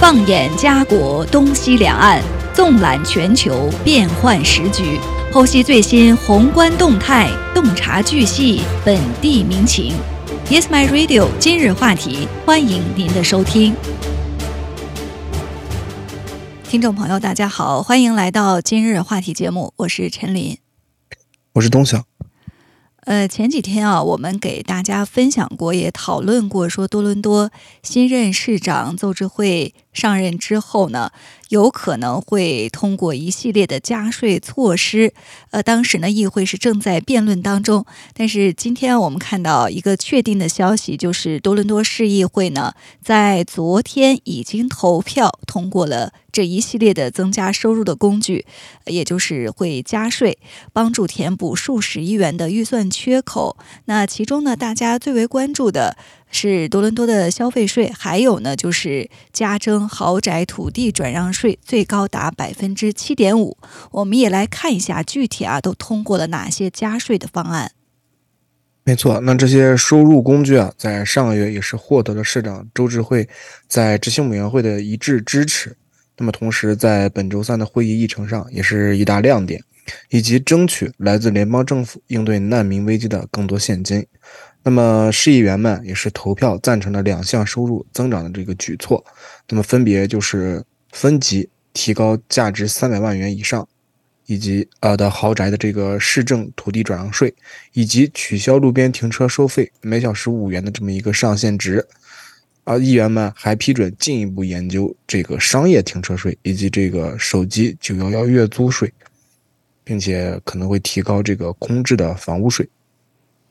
放眼家国东西两岸，纵览全球变幻时局，剖析最新宏观动态，洞察巨细本地民情。Yes, my radio。今日话题，欢迎您的收听。听众朋友，大家好，欢迎来到今日话题节目，我是陈林，我是东晓。呃，前几天啊，我们给大家分享过，也讨论过，说多伦多新任市长邹智慧上任之后呢，有可能会通过一系列的加税措施。呃，当时呢，议会是正在辩论当中，但是今天我们看到一个确定的消息，就是多伦多市议会呢，在昨天已经投票通过了。这一系列的增加收入的工具，也就是会加税，帮助填补数十亿元的预算缺口。那其中呢，大家最为关注的是多伦多的消费税，还有呢就是加征豪宅土地转让税，最高达百分之七点五。我们也来看一下具体啊，都通过了哪些加税的方案。没错，那这些收入工具啊，在上个月也是获得了市长周智慧在执行委员会的一致支持。那么，同时在本周三的会议议程上，也是一大亮点，以及争取来自联邦政府应对难民危机的更多现金。那么，市议员们也是投票赞成了两项收入增长的这个举措。那么，分别就是分级提高价值三百万元以上以及呃的豪宅的这个市政土地转让税，以及取消路边停车收费每小时五元的这么一个上限值。而议员们还批准进一步研究这个商业停车税以及这个手机九幺幺月租税，并且可能会提高这个空置的房屋税。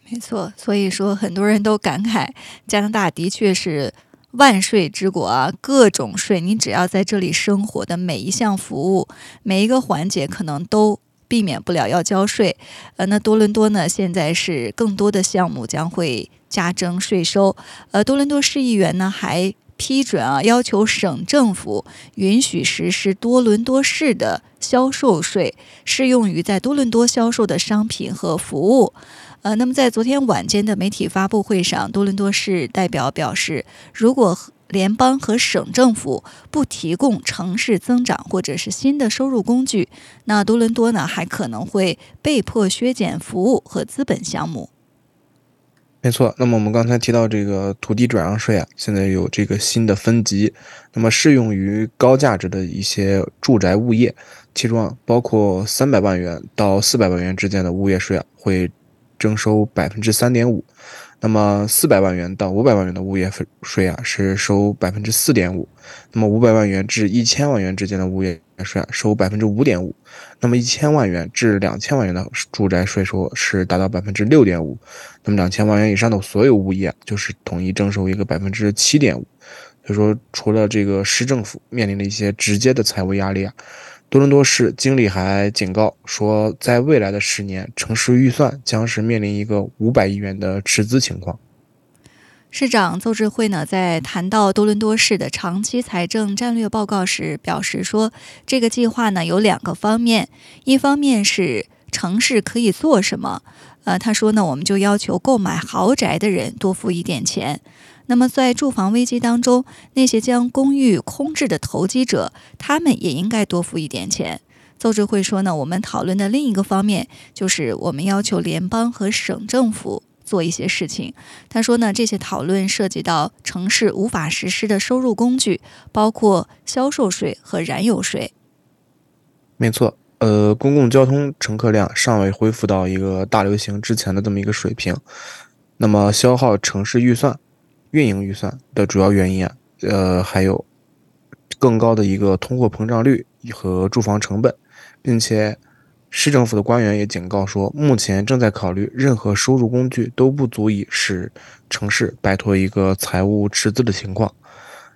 没错，所以说很多人都感慨，加拿大的确是万税之国啊，各种税，你只要在这里生活的每一项服务，每一个环节，可能都避免不了要交税。呃，那多伦多呢，现在是更多的项目将会。加征税收，呃，多伦多市议员呢还批准啊，要求省政府允许实施多伦多市的销售税，适用于在多伦多销售的商品和服务。呃，那么在昨天晚间的媒体发布会上，多伦多市代表表示，如果联邦和省政府不提供城市增长或者是新的收入工具，那多伦多呢还可能会被迫削减服务和资本项目。没错，那么我们刚才提到这个土地转让税啊，现在有这个新的分级，那么适用于高价值的一些住宅物业，其中啊包括三百万元到四百万元之间的物业税啊，会征收百分之三点五。那么四百万元到五百万元的物业税啊，是收百分之四点五；那么五百万元至一千万元之间的物业税啊，收百分之五点五；那么一千万元至两千万元的住宅税收是达到百分之六点五；那么两千万元以上的所有物业啊就是统一征收一个百分之七点五。所以说，除了这个市政府面临的一些直接的财务压力啊。多伦多市经理还警告说，在未来的十年，城市预算将是面临一个五百亿元的赤字情况。市长邹智慧呢，在谈到多伦多市的长期财政战略报告时，表示说，这个计划呢有两个方面，一方面是城市可以做什么，呃，他说呢，我们就要求购买豪宅的人多付一点钱。那么，在住房危机当中，那些将公寓空置的投机者，他们也应该多付一点钱。邹智慧说呢，我们讨论的另一个方面就是我们要求联邦和省政府做一些事情。他说呢，这些讨论涉及到城市无法实施的收入工具，包括销售税和燃油税。没错，呃，公共交通乘客量尚未恢复到一个大流行之前的这么一个水平，那么消耗城市预算。运营预算的主要原因啊，呃，还有更高的一个通货膨胀率和住房成本，并且市政府的官员也警告说，目前正在考虑任何收入工具都不足以使城市摆脱一个财务赤字的情况。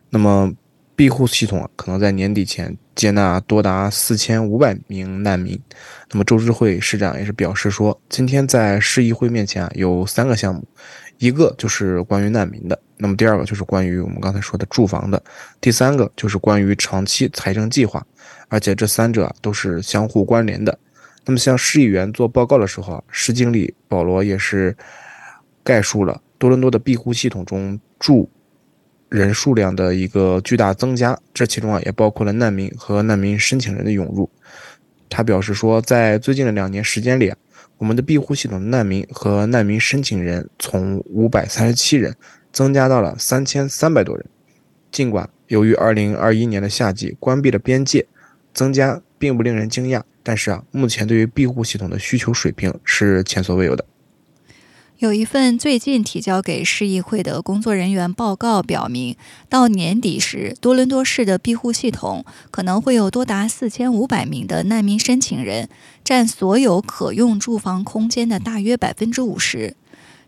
那么，庇护系统可能在年底前接纳多达四千五百名难民。那么，周志会市长也是表示说，今天在市议会面前啊，有三个项目。一个就是关于难民的，那么第二个就是关于我们刚才说的住房的，第三个就是关于长期财政计划，而且这三者都是相互关联的。那么向市议员做报告的时候啊，市经理保罗也是概述了多伦多的庇护系统中住人数量的一个巨大增加，这其中啊也包括了难民和难民申请人的涌入。他表示说，在最近的两年时间里，我们的庇护系统难民和难民申请人从五百三十七人增加到了三千三百多人。尽管由于二零二一年的夏季关闭了边界，增加并不令人惊讶，但是啊，目前对于庇护系统的需求水平是前所未有的。有一份最近提交给市议会的工作人员报告表明，到年底时，多伦多市的庇护系统可能会有多达四千五百名的难民申请人，占所有可用住房空间的大约百分之五十。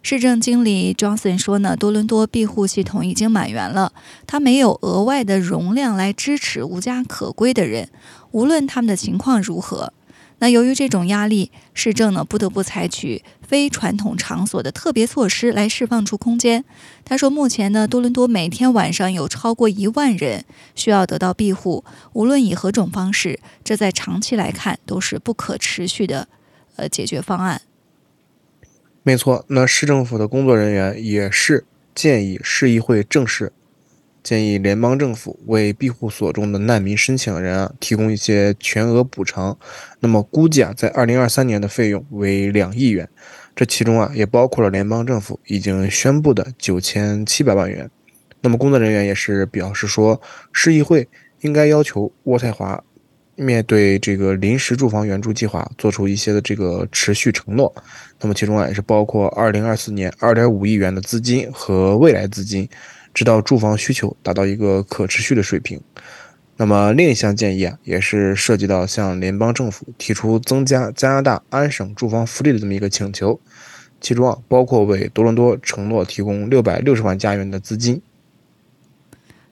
市政经理 Johnson 说呢，多伦多庇护系统已经满员了，他没有额外的容量来支持无家可归的人，无论他们的情况如何。那由于这种压力，市政呢不得不采取非传统场所的特别措施来释放出空间。他说，目前呢，多伦多每天晚上有超过一万人需要得到庇护，无论以何种方式，这在长期来看都是不可持续的，呃，解决方案。没错，那市政府的工作人员也是建议市议会正式。建议联邦政府为庇护所中的难民申请人啊提供一些全额补偿。那么估计啊，在二零二三年的费用为两亿元，这其中啊也包括了联邦政府已经宣布的九千七百万元。那么工作人员也是表示说，市议会应该要求渥太华面对这个临时住房援助计划做出一些的这个持续承诺。那么其中啊也是包括二零二四年二点五亿元的资金和未来资金。直到住房需求达到一个可持续的水平。那么另一项建议啊，也是涉及到向联邦政府提出增加加拿大安省住房福利的这么一个请求，其中啊包括为多伦多承诺提供六百六十万加元的资金。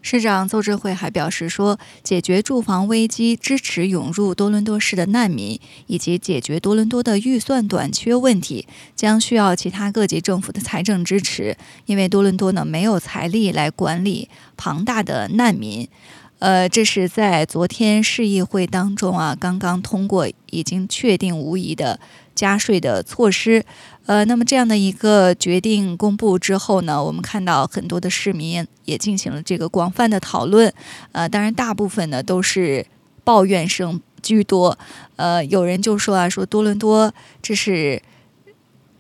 市长邹智慧还表示说，解决住房危机、支持涌入多伦多市的难民，以及解决多伦多的预算短缺问题，将需要其他各级政府的财政支持。因为多伦多呢没有财力来管理庞大的难民。呃，这是在昨天市议会当中啊，刚刚通过，已经确定无疑的加税的措施。呃，那么这样的一个决定公布之后呢，我们看到很多的市民也进行了这个广泛的讨论。呃，当然大部分呢都是抱怨声居多。呃，有人就说啊，说多伦多这是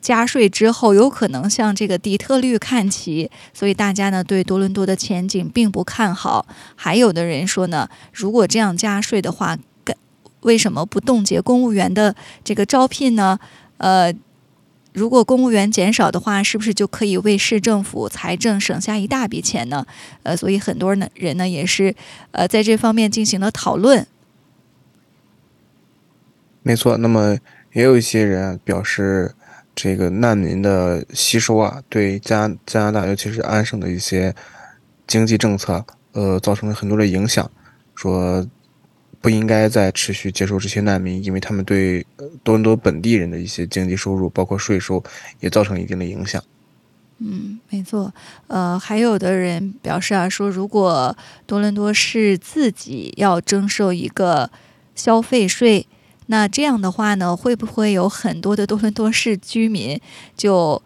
加税之后有可能向这个底特律看齐，所以大家呢对多伦多的前景并不看好。还有的人说呢，如果这样加税的话，为什么不冻结公务员的这个招聘呢？呃。如果公务员减少的话，是不是就可以为市政府财政省下一大笔钱呢？呃，所以很多呢人呢也是呃在这方面进行了讨论。没错，那么也有一些人表示，这个难民的吸收啊，对加加拿大尤其是安省的一些经济政策，呃，造成了很多的影响，说。不应该再持续接受这些难民，因为他们对多伦多本地人的一些经济收入，包括税收，也造成一定的影响。嗯，没错。呃，还有的人表示啊，说如果多伦多是自己要征收一个消费税，那这样的话呢，会不会有很多的多伦多市居民就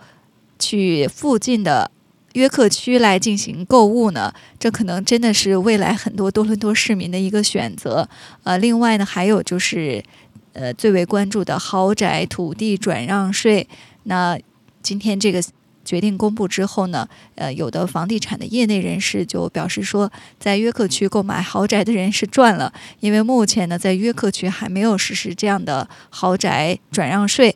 去附近的？约克区来进行购物呢，这可能真的是未来很多多伦多市民的一个选择。呃，另外呢，还有就是，呃，最为关注的豪宅土地转让税。那今天这个决定公布之后呢，呃，有的房地产的业内人士就表示说，在约克区购买豪宅的人是赚了，因为目前呢，在约克区还没有实施这样的豪宅转让税。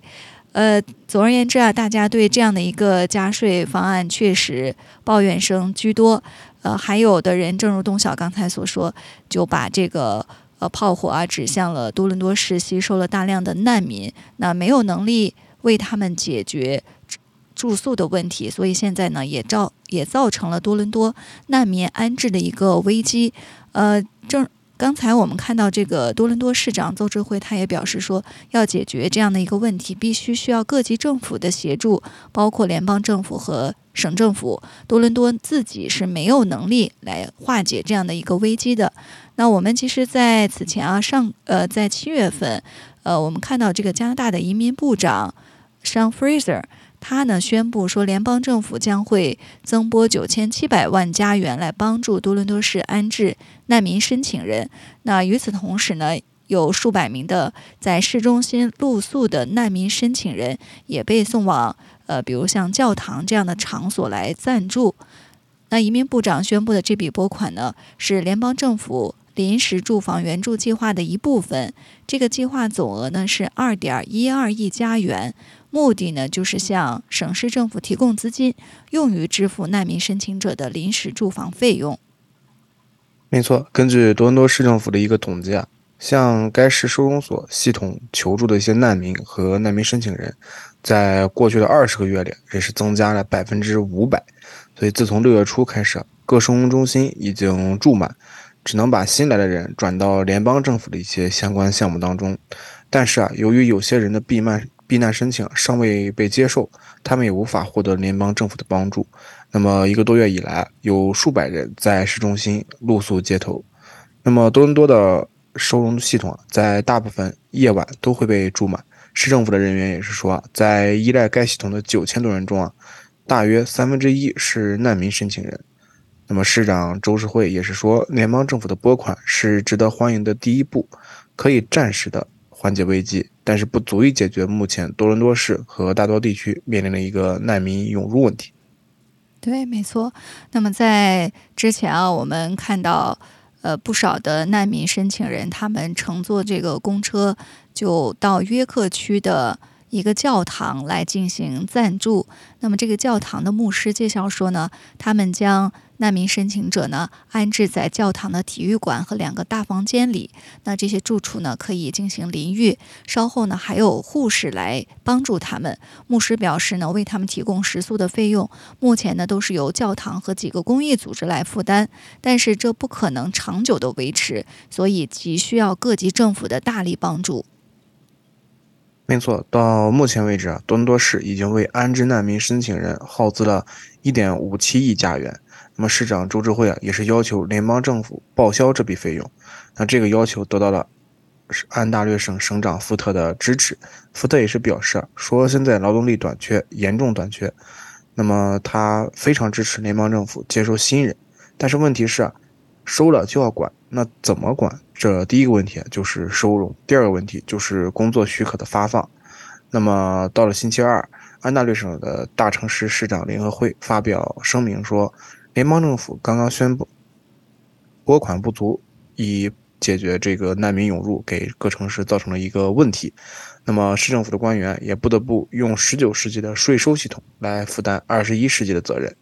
呃，总而言之啊，大家对这样的一个加税方案确实抱怨声居多。呃，还有的人，正如东晓刚才所说，就把这个呃炮火啊指向了多伦多市吸收了大量的难民，那没有能力为他们解决住宿的问题，所以现在呢也造也造成了多伦多难民安置的一个危机。呃，正。刚才我们看到这个多伦多市长邹智慧，他也表示说，要解决这样的一个问题，必须需要各级政府的协助，包括联邦政府和省政府。多伦多自己是没有能力来化解这样的一个危机的。那我们其实在此前啊，上呃，在七月份，呃，我们看到这个加拿大的移民部长 Sean Fraser，他呢宣布说，联邦政府将会增拨九千七百万加元来帮助多伦多市安置难民申请人。那与此同时呢，有数百名的在市中心露宿的难民申请人也被送往呃，比如像教堂这样的场所来暂住。那移民部长宣布的这笔拨款呢，是联邦政府。临时住房援助计划的一部分，这个计划总额呢是二点一二亿加元，目的呢就是向省市政府提供资金，用于支付难民申请者的临时住房费用。没错，根据多伦多市政府的一个统计啊，向该市收容所系统求助的一些难民和难民申请人，在过去的二十个月里也是增加了百分之五百，所以自从六月初开始，各收容中心已经住满。只能把新来的人转到联邦政府的一些相关项目当中，但是啊，由于有些人的避难避难申请尚未被接受，他们也无法获得联邦政府的帮助。那么一个多月以来，有数百人在市中心露宿街头。那么多伦多的收容系统在大部分夜晚都会被住满。市政府的人员也是说，在依赖该系统的九千多人中啊，大约三分之一是难民申请人。那么，市长周世慧也是说，联邦政府的拨款是值得欢迎的第一步，可以暂时的缓解危机，但是不足以解决目前多伦多市和大多地区面临的一个难民涌入问题。对，没错。那么在之前啊，我们看到，呃，不少的难民申请人，他们乘坐这个公车就到约克区的。一个教堂来进行赞助。那么，这个教堂的牧师介绍说呢，他们将难民申请者呢安置在教堂的体育馆和两个大房间里。那这些住处呢可以进行淋浴。稍后呢还有护士来帮助他们。牧师表示呢，为他们提供食宿的费用，目前呢都是由教堂和几个公益组织来负担。但是这不可能长久的维持，所以急需要各级政府的大力帮助。没错，到目前为止啊，多伦多市已经为安置难民申请人耗资了1.57亿加元。那么市长周志辉啊，也是要求联邦政府报销这笔费用。那这个要求得到了安大略省省长福特的支持。福特也是表示说，现在劳动力短缺，严重短缺。那么他非常支持联邦政府接收新人，但是问题是啊。收了就要管，那怎么管？这第一个问题就是收容，第二个问题就是工作许可的发放。那么到了星期二，安大略省的大城市市长联合会发表声明说，联邦政府刚刚宣布拨款不足，以解决这个难民涌入给各城市造成了一个问题。那么市政府的官员也不得不用19世纪的税收系统来负担21世纪的责任。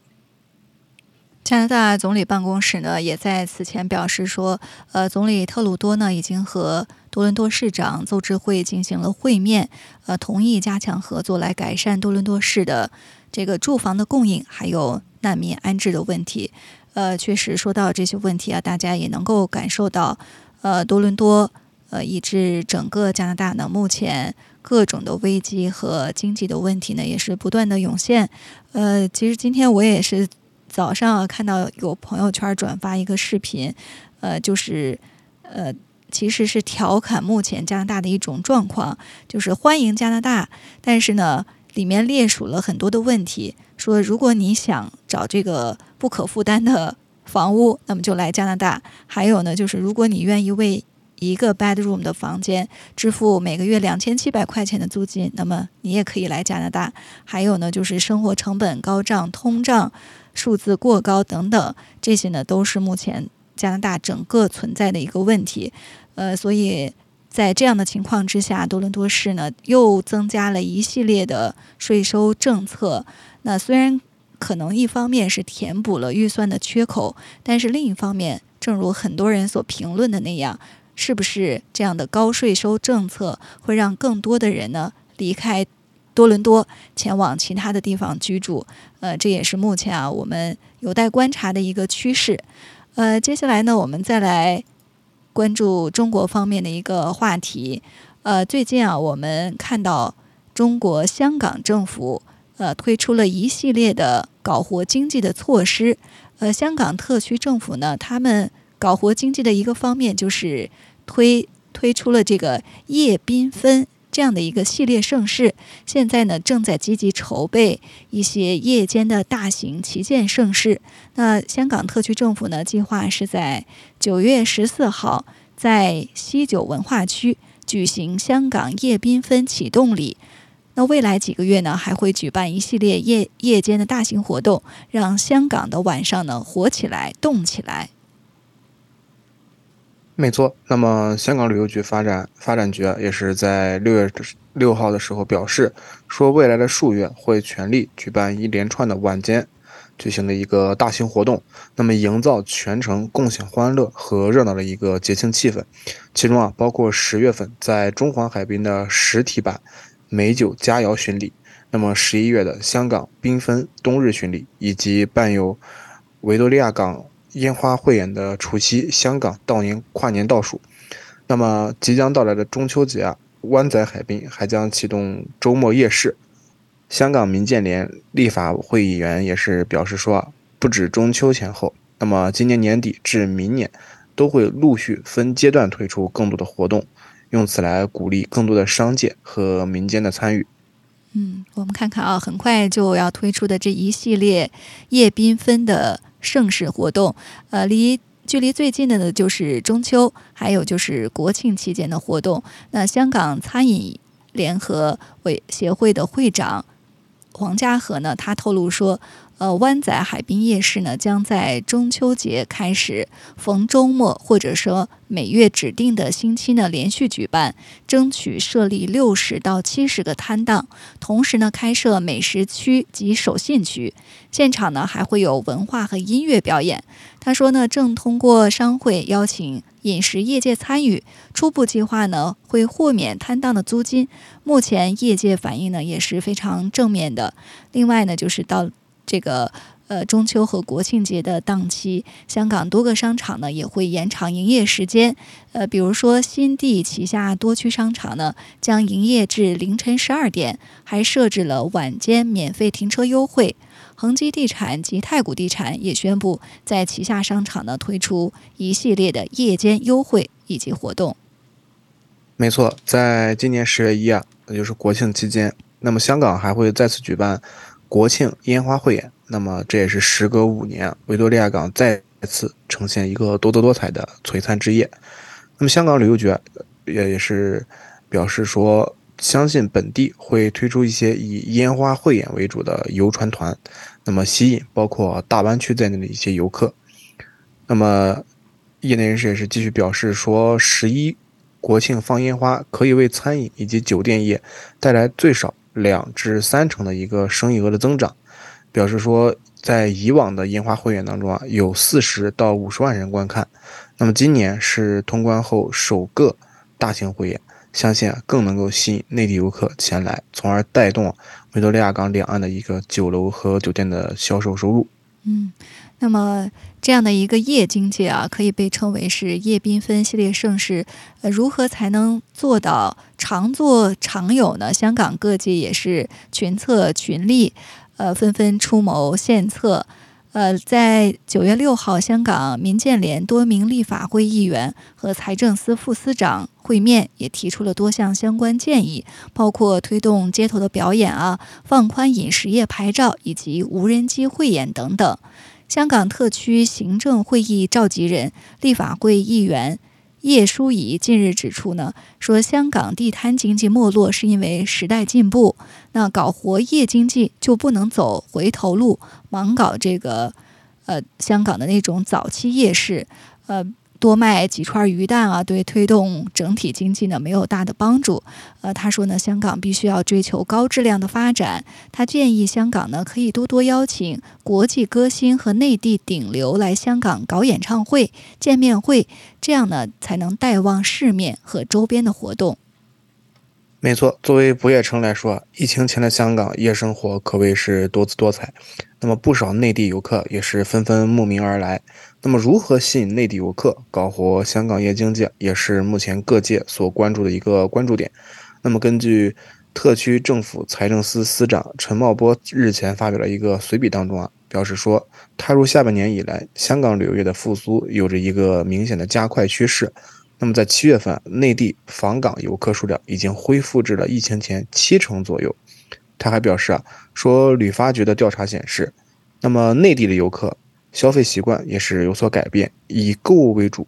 加拿大总理办公室呢，也在此前表示说，呃，总理特鲁多呢已经和多伦多市长邹智慧进行了会面，呃，同意加强合作来改善多伦多市的这个住房的供应，还有难民安置的问题。呃，确实说到这些问题啊，大家也能够感受到，呃，多伦多，呃，以至整个加拿大呢，目前各种的危机和经济的问题呢，也是不断的涌现。呃，其实今天我也是。早上看到有朋友圈转发一个视频，呃，就是呃，其实是调侃目前加拿大的一种状况，就是欢迎加拿大，但是呢，里面列数了很多的问题，说如果你想找这个不可负担的房屋，那么就来加拿大；还有呢，就是如果你愿意为一个 bedroom 的房间支付每个月两千七百块钱的租金，那么你也可以来加拿大；还有呢，就是生活成本高涨、通胀。数字过高等等，这些呢都是目前加拿大整个存在的一个问题。呃，所以在这样的情况之下，多伦多市呢又增加了一系列的税收政策。那虽然可能一方面是填补了预算的缺口，但是另一方面，正如很多人所评论的那样，是不是这样的高税收政策会让更多的人呢离开？多伦多前往其他的地方居住，呃，这也是目前啊我们有待观察的一个趋势。呃，接下来呢，我们再来关注中国方面的一个话题。呃，最近啊，我们看到中国香港政府呃推出了一系列的搞活经济的措施。呃，香港特区政府呢，他们搞活经济的一个方面就是推推出了这个夜缤纷。这样的一个系列盛事，现在呢正在积极筹备一些夜间的大型旗舰盛事。那香港特区政府呢，计划是在九月十四号在西九文化区举行香港夜缤纷启动礼。那未来几个月呢，还会举办一系列夜夜间的大型活动，让香港的晚上呢火起来、动起来。没错，那么香港旅游局发展发展局也是在六月六号的时候表示，说未来的数月会全力举办一连串的晚间举行的一个大型活动，那么营造全程共享欢乐和热闹的一个节庆气氛。其中啊，包括十月份在中环海滨的实体版美酒佳肴巡礼，那么十一月的香港缤纷冬日巡礼，以及伴有维多利亚港。烟花汇演的除夕，香港悼年跨年倒数。那么即将到来的中秋节啊，湾仔海滨还将启动周末夜市。香港民建联立法会议员也是表示说啊，不止中秋前后，那么今年年底至明年都会陆续分阶段推出更多的活动，用此来鼓励更多的商界和民间的参与。嗯，我们看看啊，很快就要推出的这一系列夜缤纷的。盛世活动，呃，离距离最近的呢就是中秋，还有就是国庆期间的活动。那香港餐饮联合委协会的会长黄家和呢，他透露说。呃，湾仔海滨夜市呢，将在中秋节开始，逢周末或者说每月指定的星期呢，连续举办，争取设立六十到七十个摊档，同时呢，开设美食区及手信区，现场呢还会有文化和音乐表演。他说呢，正通过商会邀请饮食业界参与，初步计划呢会豁免摊档的租金。目前业界反应呢也是非常正面的。另外呢，就是到。这个呃中秋和国庆节的档期，香港多个商场呢也会延长营业时间。呃，比如说新地旗下多区商场呢将营业至凌晨十二点，还设置了晚间免费停车优惠。恒基地产及太古地产也宣布在旗下商场呢推出一系列的夜间优惠以及活动。没错，在今年十月一啊，也就是国庆期间，那么香港还会再次举办。国庆烟花汇演，那么这也是时隔五年，维多利亚港再次呈现一个多姿多彩的璀璨之夜。那么香港旅游局也也是表示说，相信本地会推出一些以烟花汇演为主的游船团，那么吸引包括大湾区在内的一些游客。那么业内人士也是继续表示说，十一国庆放烟花可以为餐饮以及酒店业带来最少。两至三成的一个生意额的增长，表示说，在以往的烟花汇演当中啊，有四十到五十万人观看，那么今年是通关后首个大型汇演，相信啊更能够吸引内地游客前来，从而带动维多利亚港两岸的一个酒楼和酒店的销售收入。嗯。那么这样的一个夜经济啊，可以被称为是夜缤纷系列盛世。呃，如何才能做到常做常有呢？香港各界也是群策群力，呃，纷纷出谋献策。呃，在九月六号，香港民建联多名立法会议员和财政司副司长会面，也提出了多项相关建议，包括推动街头的表演啊，放宽饮食业牌照以及无人机汇演等等。香港特区行政会议召集人、立法会议员叶淑仪近日指出呢，说香港地摊经济没落是因为时代进步，那搞活夜经济就不能走回头路，盲搞这个呃香港的那种早期夜市，呃。多卖几串鱼蛋啊，对推动整体经济呢没有大的帮助。呃，他说呢，香港必须要追求高质量的发展。他建议香港呢可以多多邀请国际歌星和内地顶流来香港搞演唱会、见面会，这样呢才能带旺市面和周边的活动。没错，作为不夜城来说，疫情前的香港夜生活可谓是多姿多彩。那么不少内地游客也是纷纷慕名而来。那么如何吸引内地游客，搞活香港夜经济，也是目前各界所关注的一个关注点。那么根据特区政府财政司司长陈茂波日前发表了一个随笔当中啊，表示说，踏入下半年以来，香港旅游业的复苏有着一个明显的加快趋势。那么在七月份，内地访港游客数量已经恢复至了疫情前七成左右。他还表示啊，说旅发局的调查显示，那么内地的游客消费习惯也是有所改变，以购物为主，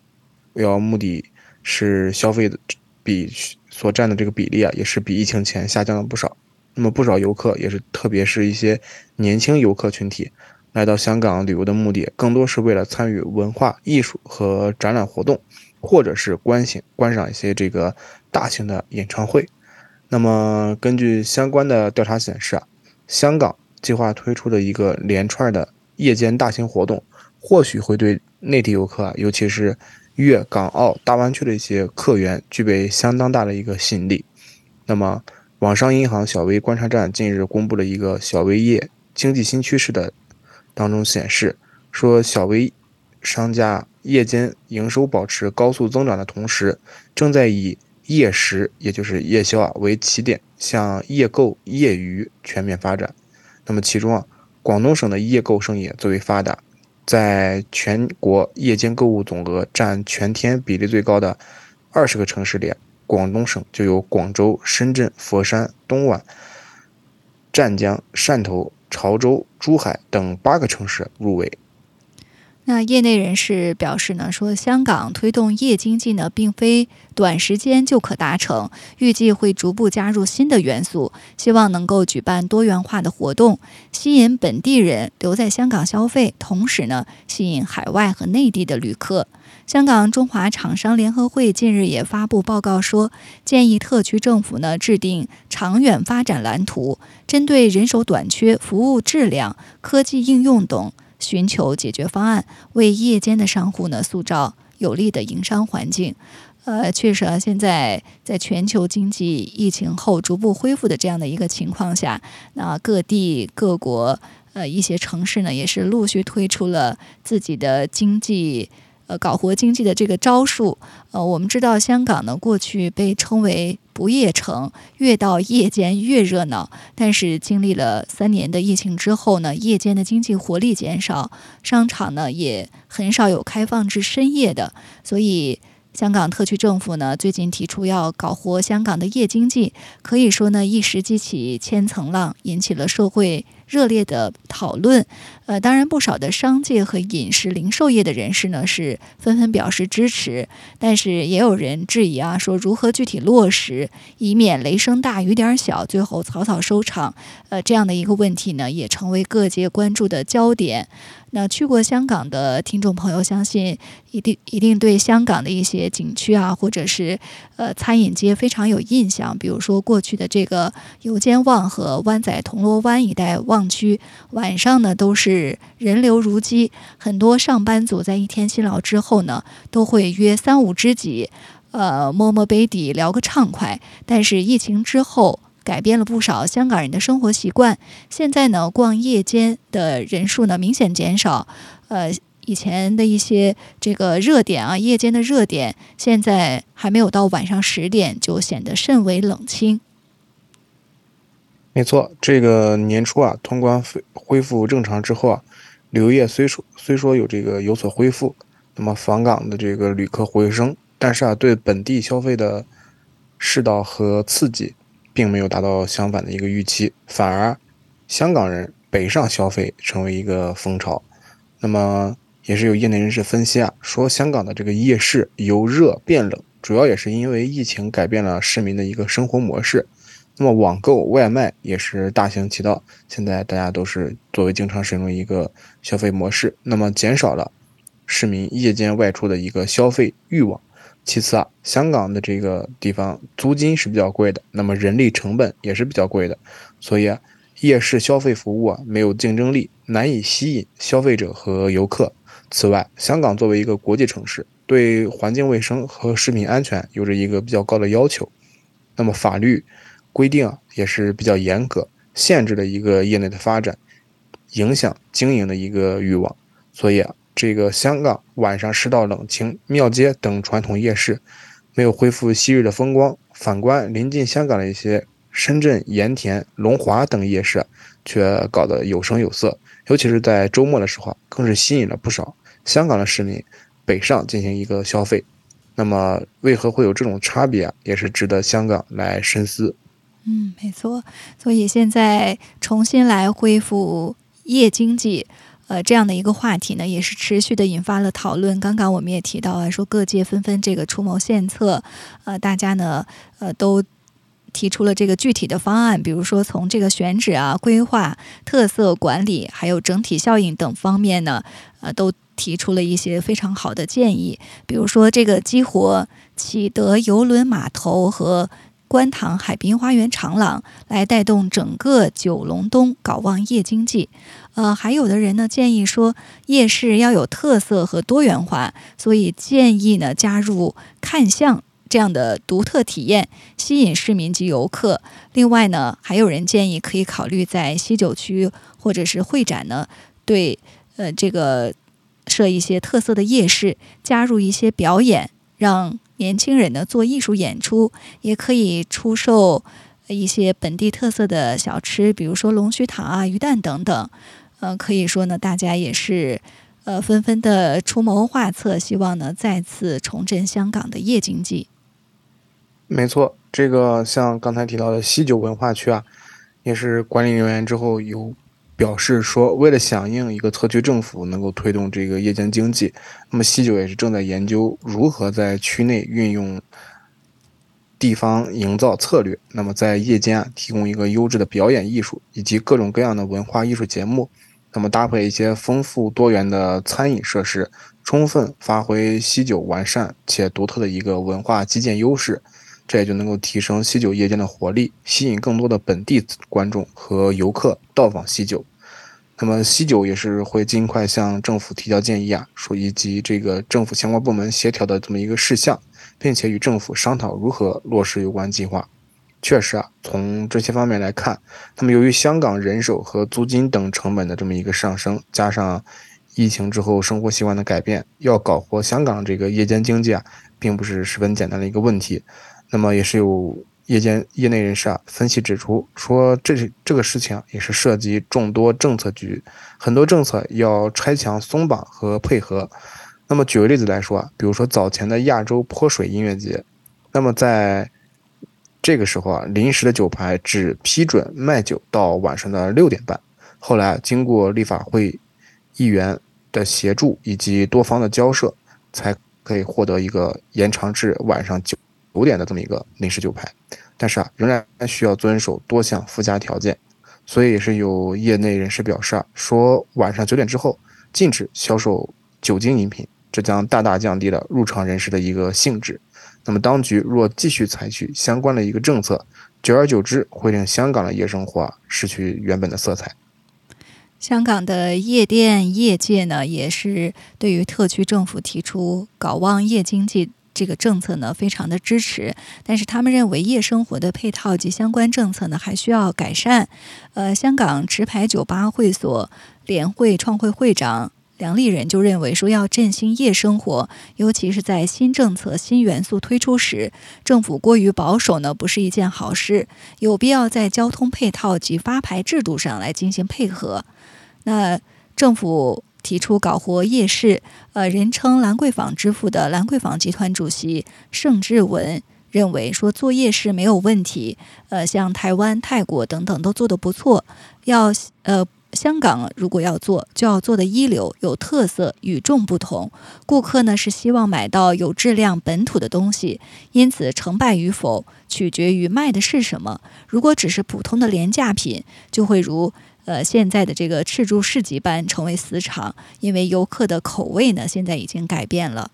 要目的是消费的比所占的这个比例啊，也是比疫情前下降了不少。那么不少游客也是，特别是一些年轻游客群体。来到香港旅游的目的，更多是为了参与文化艺术和展览活动，或者是观行观赏一些这个大型的演唱会。那么，根据相关的调查显示啊，香港计划推出的一个连串的夜间大型活动，或许会对内地游客啊，尤其是粤港澳大湾区的一些客源，具备相当大的一个吸引力。那么，网商银行小微观察站近日公布了一个小微业经济新趋势的。当中显示说，小微商家夜间营收保持高速增长的同时，正在以夜食，也就是夜宵啊为起点，向夜购、夜娱全面发展。那么其中啊，广东省的夜购生意最为发达，在全国夜间购物总额占全天比例最高的二十个城市里，广东省就有广州、深圳、佛山、东莞、湛江、汕头。潮州、珠海等八个城市入围。那业内人士表示呢，说香港推动夜经济呢，并非短时间就可达成，预计会逐步加入新的元素，希望能够举办多元化的活动，吸引本地人留在香港消费，同时呢，吸引海外和内地的旅客。香港中华厂商联合会近日也发布报告说，建议特区政府呢制定长远发展蓝图，针对人手短缺、服务质量、科技应用等，寻求解决方案，为夜间的商户呢塑造有利的营商环境。呃，确实啊，现在在全球经济疫情后逐步恢复的这样的一个情况下，那各地各国呃一些城市呢也是陆续推出了自己的经济。呃，搞活经济的这个招数，呃，我们知道香港呢过去被称为不夜城，越到夜间越热闹。但是经历了三年的疫情之后呢，夜间的经济活力减少，商场呢也很少有开放至深夜的，所以。香港特区政府呢，最近提出要搞活香港的夜经济，可以说呢，一时激起千层浪，引起了社会热烈的讨论。呃，当然，不少的商界和饮食零售业的人士呢，是纷纷表示支持，但是也有人质疑啊，说如何具体落实，以免雷声大雨点小，最后草草收场。呃，这样的一个问题呢，也成为各界关注的焦点。那去过香港的听众朋友，相信一定一定对香港的一些景区啊，或者是呃餐饮街非常有印象。比如说过去的这个油尖旺和湾仔铜锣湾一带旺区，晚上呢都是人流如织，很多上班族在一天辛劳之后呢，都会约三五知己，呃摸摸杯底聊个畅快。但是疫情之后，改变了不少香港人的生活习惯。现在呢，逛夜间的人数呢明显减少。呃，以前的一些这个热点啊，夜间的热点，现在还没有到晚上十点就显得甚为冷清。没错，这个年初啊，通关恢恢复正常之后啊，旅游业虽说虽说有这个有所恢复，那么访港的这个旅客回升，但是啊，对本地消费的势道和刺激。并没有达到相反的一个预期，反而香港人北上消费成为一个风潮。那么，也是有业内人士分析啊，说香港的这个夜市由热变冷，主要也是因为疫情改变了市民的一个生活模式。那么，网购外卖也是大行其道，现在大家都是作为经常使用的一个消费模式，那么减少了市民夜间外出的一个消费欲望。其次啊，香港的这个地方租金是比较贵的，那么人力成本也是比较贵的，所以啊，夜市消费服务啊没有竞争力，难以吸引消费者和游客。此外，香港作为一个国际城市，对环境卫生和食品安全有着一个比较高的要求，那么法律规定啊也是比较严格，限制了一个业内的发展，影响经营的一个欲望，所以啊。这个香港晚上世道冷清，庙街等传统夜市没有恢复昔日的风光。反观临近香港的一些深圳盐田、龙华等夜市，却搞得有声有色。尤其是在周末的时候，更是吸引了不少香港的市民北上进行一个消费。那么为何会有这种差别？也是值得香港来深思。嗯，没错。所以现在重新来恢复夜经济，呃，这样的一个话题呢，也是持续的引发了讨论。刚刚我们也提到啊，说各界纷纷这个出谋献策，呃，大家呢，呃，都提出了这个具体的方案，比如说从这个选址啊、规划、特色管理，还有整体效应等方面呢，呃，都提出了一些非常好的建议。比如说这个激活启德邮轮码头和。观塘海滨花园长廊来带动整个九龙东搞旺夜经济，呃，还有的人呢建议说夜市要有特色和多元化，所以建议呢加入看相这样的独特体验，吸引市民及游客。另外呢，还有人建议可以考虑在西九区或者是会展呢，对，呃，这个设一些特色的夜市，加入一些表演，让。年轻人呢做艺术演出，也可以出售一些本地特色的小吃，比如说龙须糖啊、鱼蛋等等。呃，可以说呢，大家也是呃纷纷的出谋划策，希望呢再次重振香港的夜经济。没错，这个像刚才提到的西九文化区啊，也是管理人员之后有。表示说，为了响应一个特区政府能够推动这个夜间经济，那么西九也是正在研究如何在区内运用地方营造策略，那么在夜间啊提供一个优质的表演艺术以及各种各样的文化艺术节目，那么搭配一些丰富多元的餐饮设施，充分发挥西九完善且独特的一个文化基建优势，这也就能够提升西九夜间的活力，吸引更多的本地观众和游客到访西九。那么西九也是会尽快向政府提交建议啊，说以及这个政府相关部门协调的这么一个事项，并且与政府商讨如何落实有关计划。确实啊，从这些方面来看，那么由于香港人手和租金等成本的这么一个上升，加上疫情之后生活习惯的改变，要搞活香港这个夜间经济啊，并不是十分简单的一个问题。那么也是有。业间业内人士啊分析指出，说这是这个事情啊，也是涉及众多政策局，很多政策要拆墙松绑和配合。那么举个例子来说啊，比如说早前的亚洲泼水音乐节，那么在这个时候啊，临时的酒牌只批准卖酒到晚上的六点半，后来经过立法会议员的协助以及多方的交涉，才可以获得一个延长至晚上九。九点的这么一个临时酒牌，但是啊，仍然需要遵守多项附加条件，所以也是有业内人士表示啊，说晚上九点之后禁止销售酒精饮品，这将大大降低了入场人士的一个兴致。那么当局若继续采取相关的一个政策，久而久之会令香港的夜生活失去原本的色彩。香港的夜店业界呢，也是对于特区政府提出搞旺夜经济。这个政策呢，非常的支持，但是他们认为夜生活的配套及相关政策呢，还需要改善。呃，香港持牌酒吧会所联会创会会长梁立仁就认为说，要振兴夜生活，尤其是在新政策、新元素推出时，政府过于保守呢，不是一件好事，有必要在交通配套及发牌制度上来进行配合。那政府。提出搞活夜市，呃，人称“兰桂坊之父”的兰桂坊集团主席盛志文认为说，做夜市没有问题，呃，像台湾、泰国等等都做得不错。要呃，香港如果要做，就要做的一流、有特色、与众不同。顾客呢是希望买到有质量、本土的东西，因此成败与否取决于卖的是什么。如果只是普通的廉价品，就会如。呃，现在的这个赤柱市集班成为死场，因为游客的口味呢，现在已经改变了。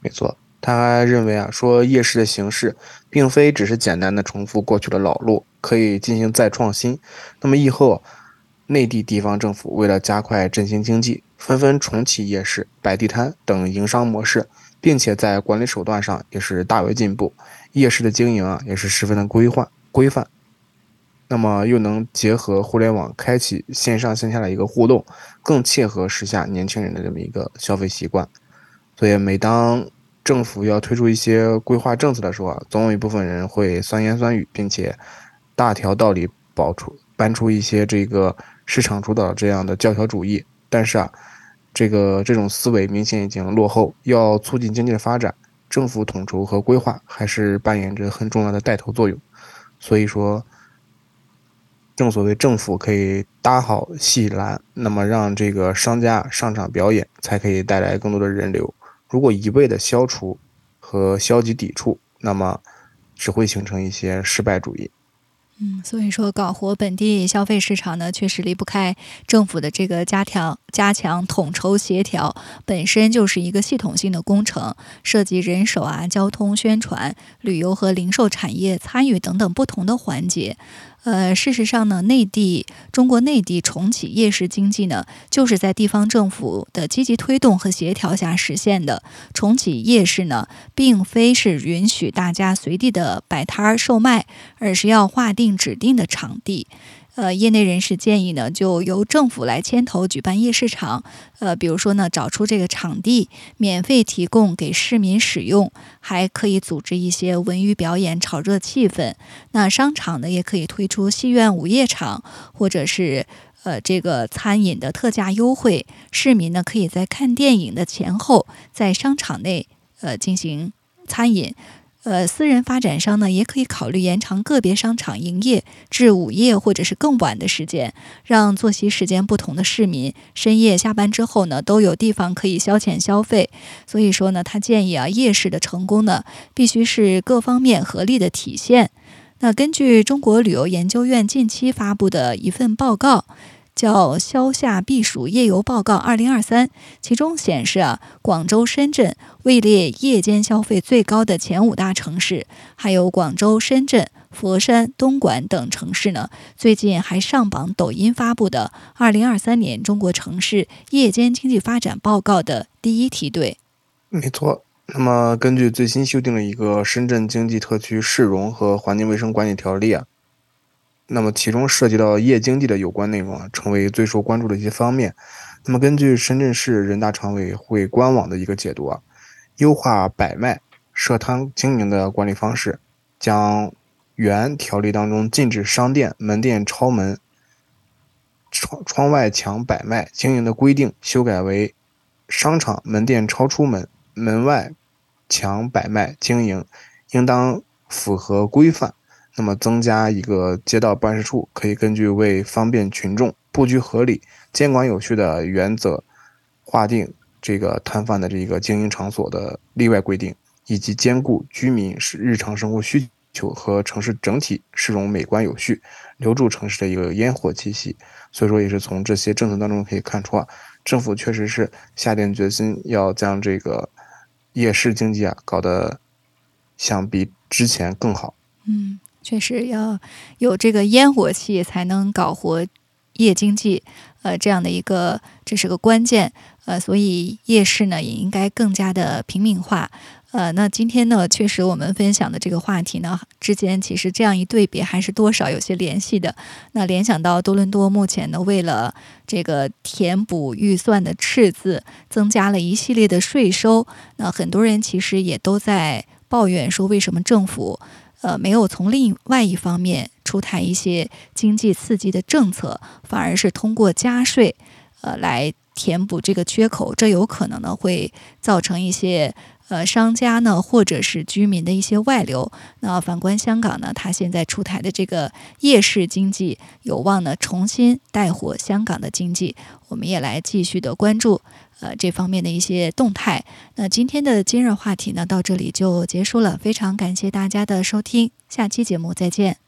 没错，他还认为啊，说夜市的形式并非只是简单的重复过去的老路，可以进行再创新。那么以后，内地地方政府为了加快振兴经济，纷纷重启夜市、摆地摊等营商模式，并且在管理手段上也是大为进步，夜市的经营啊，也是十分的规范规范。那么又能结合互联网，开启线上线下的一个互动，更切合时下年轻人的这么一个消费习惯。所以每当政府要推出一些规划政策的时候啊，总有一部分人会酸言酸语，并且大条道理保出搬出一些这个市场主导这样的教条主义。但是啊，这个这种思维明显已经落后。要促进经济的发展，政府统筹和规划还是扮演着很重要的带头作用。所以说，正所谓政府可以搭好戏栏，那么让这个商家上场表演，才可以带来更多的人流。如果一味的消除和消极抵触，那么只会形成一些失败主义。嗯，所以说搞活本地消费市场呢，确实离不开政府的这个加强、加强统筹协调，本身就是一个系统性的工程，涉及人手啊、交通、宣传、旅游和零售产业参与等等不同的环节。呃，事实上呢，内地中国内地重启夜市经济呢，就是在地方政府的积极推动和协调下实现的。重启夜市呢，并非是允许大家随地的摆摊儿售卖，而是要划定指定的场地。呃，业内人士建议呢，就由政府来牵头举办夜市场。呃，比如说呢，找出这个场地，免费提供给市民使用，还可以组织一些文娱表演，炒热气氛。那商场呢，也可以推出戏院午夜场，或者是呃这个餐饮的特价优惠。市民呢，可以在看电影的前后，在商场内呃进行餐饮。呃，私人发展商呢，也可以考虑延长个别商场营业至午夜或者是更晚的时间，让作息时间不同的市民深夜下班之后呢，都有地方可以消遣消费。所以说呢，他建议啊，夜市的成功呢，必须是各方面合力的体现。那根据中国旅游研究院近期发布的一份报告。叫“消夏避暑夜游报告二零二三”，其中显示啊，广州、深圳位列夜间消费最高的前五大城市，还有广州、深圳、佛山、东莞等城市呢。最近还上榜抖音发布的《二零二三年中国城市夜间经济发展报告》的第一梯队。没错，那么根据最新修订的一个《深圳经济特区市容和环境卫生管理条例》啊。那么其中涉及到夜经济的有关内容啊，成为最受关注的一些方面。那么根据深圳市人大常委会官网的一个解读啊，优化摆卖、设摊经营的管理方式，将原条例当中禁止商店门店超门、窗窗外墙摆卖经营的规定修改为商场门店超出门、门外墙摆卖经营应当符合规范。那么增加一个街道办事处，可以根据为方便群众、布局合理、监管有序的原则，划定这个摊贩的这个经营场所的例外规定，以及兼顾居民是日常生活需求和城市整体市容美观有序，留住城市的一个烟火气息。所以说，也是从这些政策当中可以看出啊，政府确实是下定决心要将这个夜市经济啊搞得相比之前更好。嗯。确实要有这个烟火气，才能搞活夜经济，呃，这样的一个这是个关键，呃，所以夜市呢也应该更加的平民化，呃，那今天呢，确实我们分享的这个话题呢，之间其实这样一对比，还是多少有些联系的。那联想到多伦多目前呢，为了这个填补预算的赤字，增加了一系列的税收，那很多人其实也都在抱怨说，为什么政府？呃，没有从另外一方面出台一些经济刺激的政策，反而是通过加税，呃，来填补这个缺口。这有可能呢，会造成一些呃商家呢，或者是居民的一些外流。那反观香港呢，它现在出台的这个夜市经济，有望呢重新带火香港的经济。我们也来继续的关注。呃，这方面的一些动态。那今天的今日话题呢，到这里就结束了。非常感谢大家的收听，下期节目再见。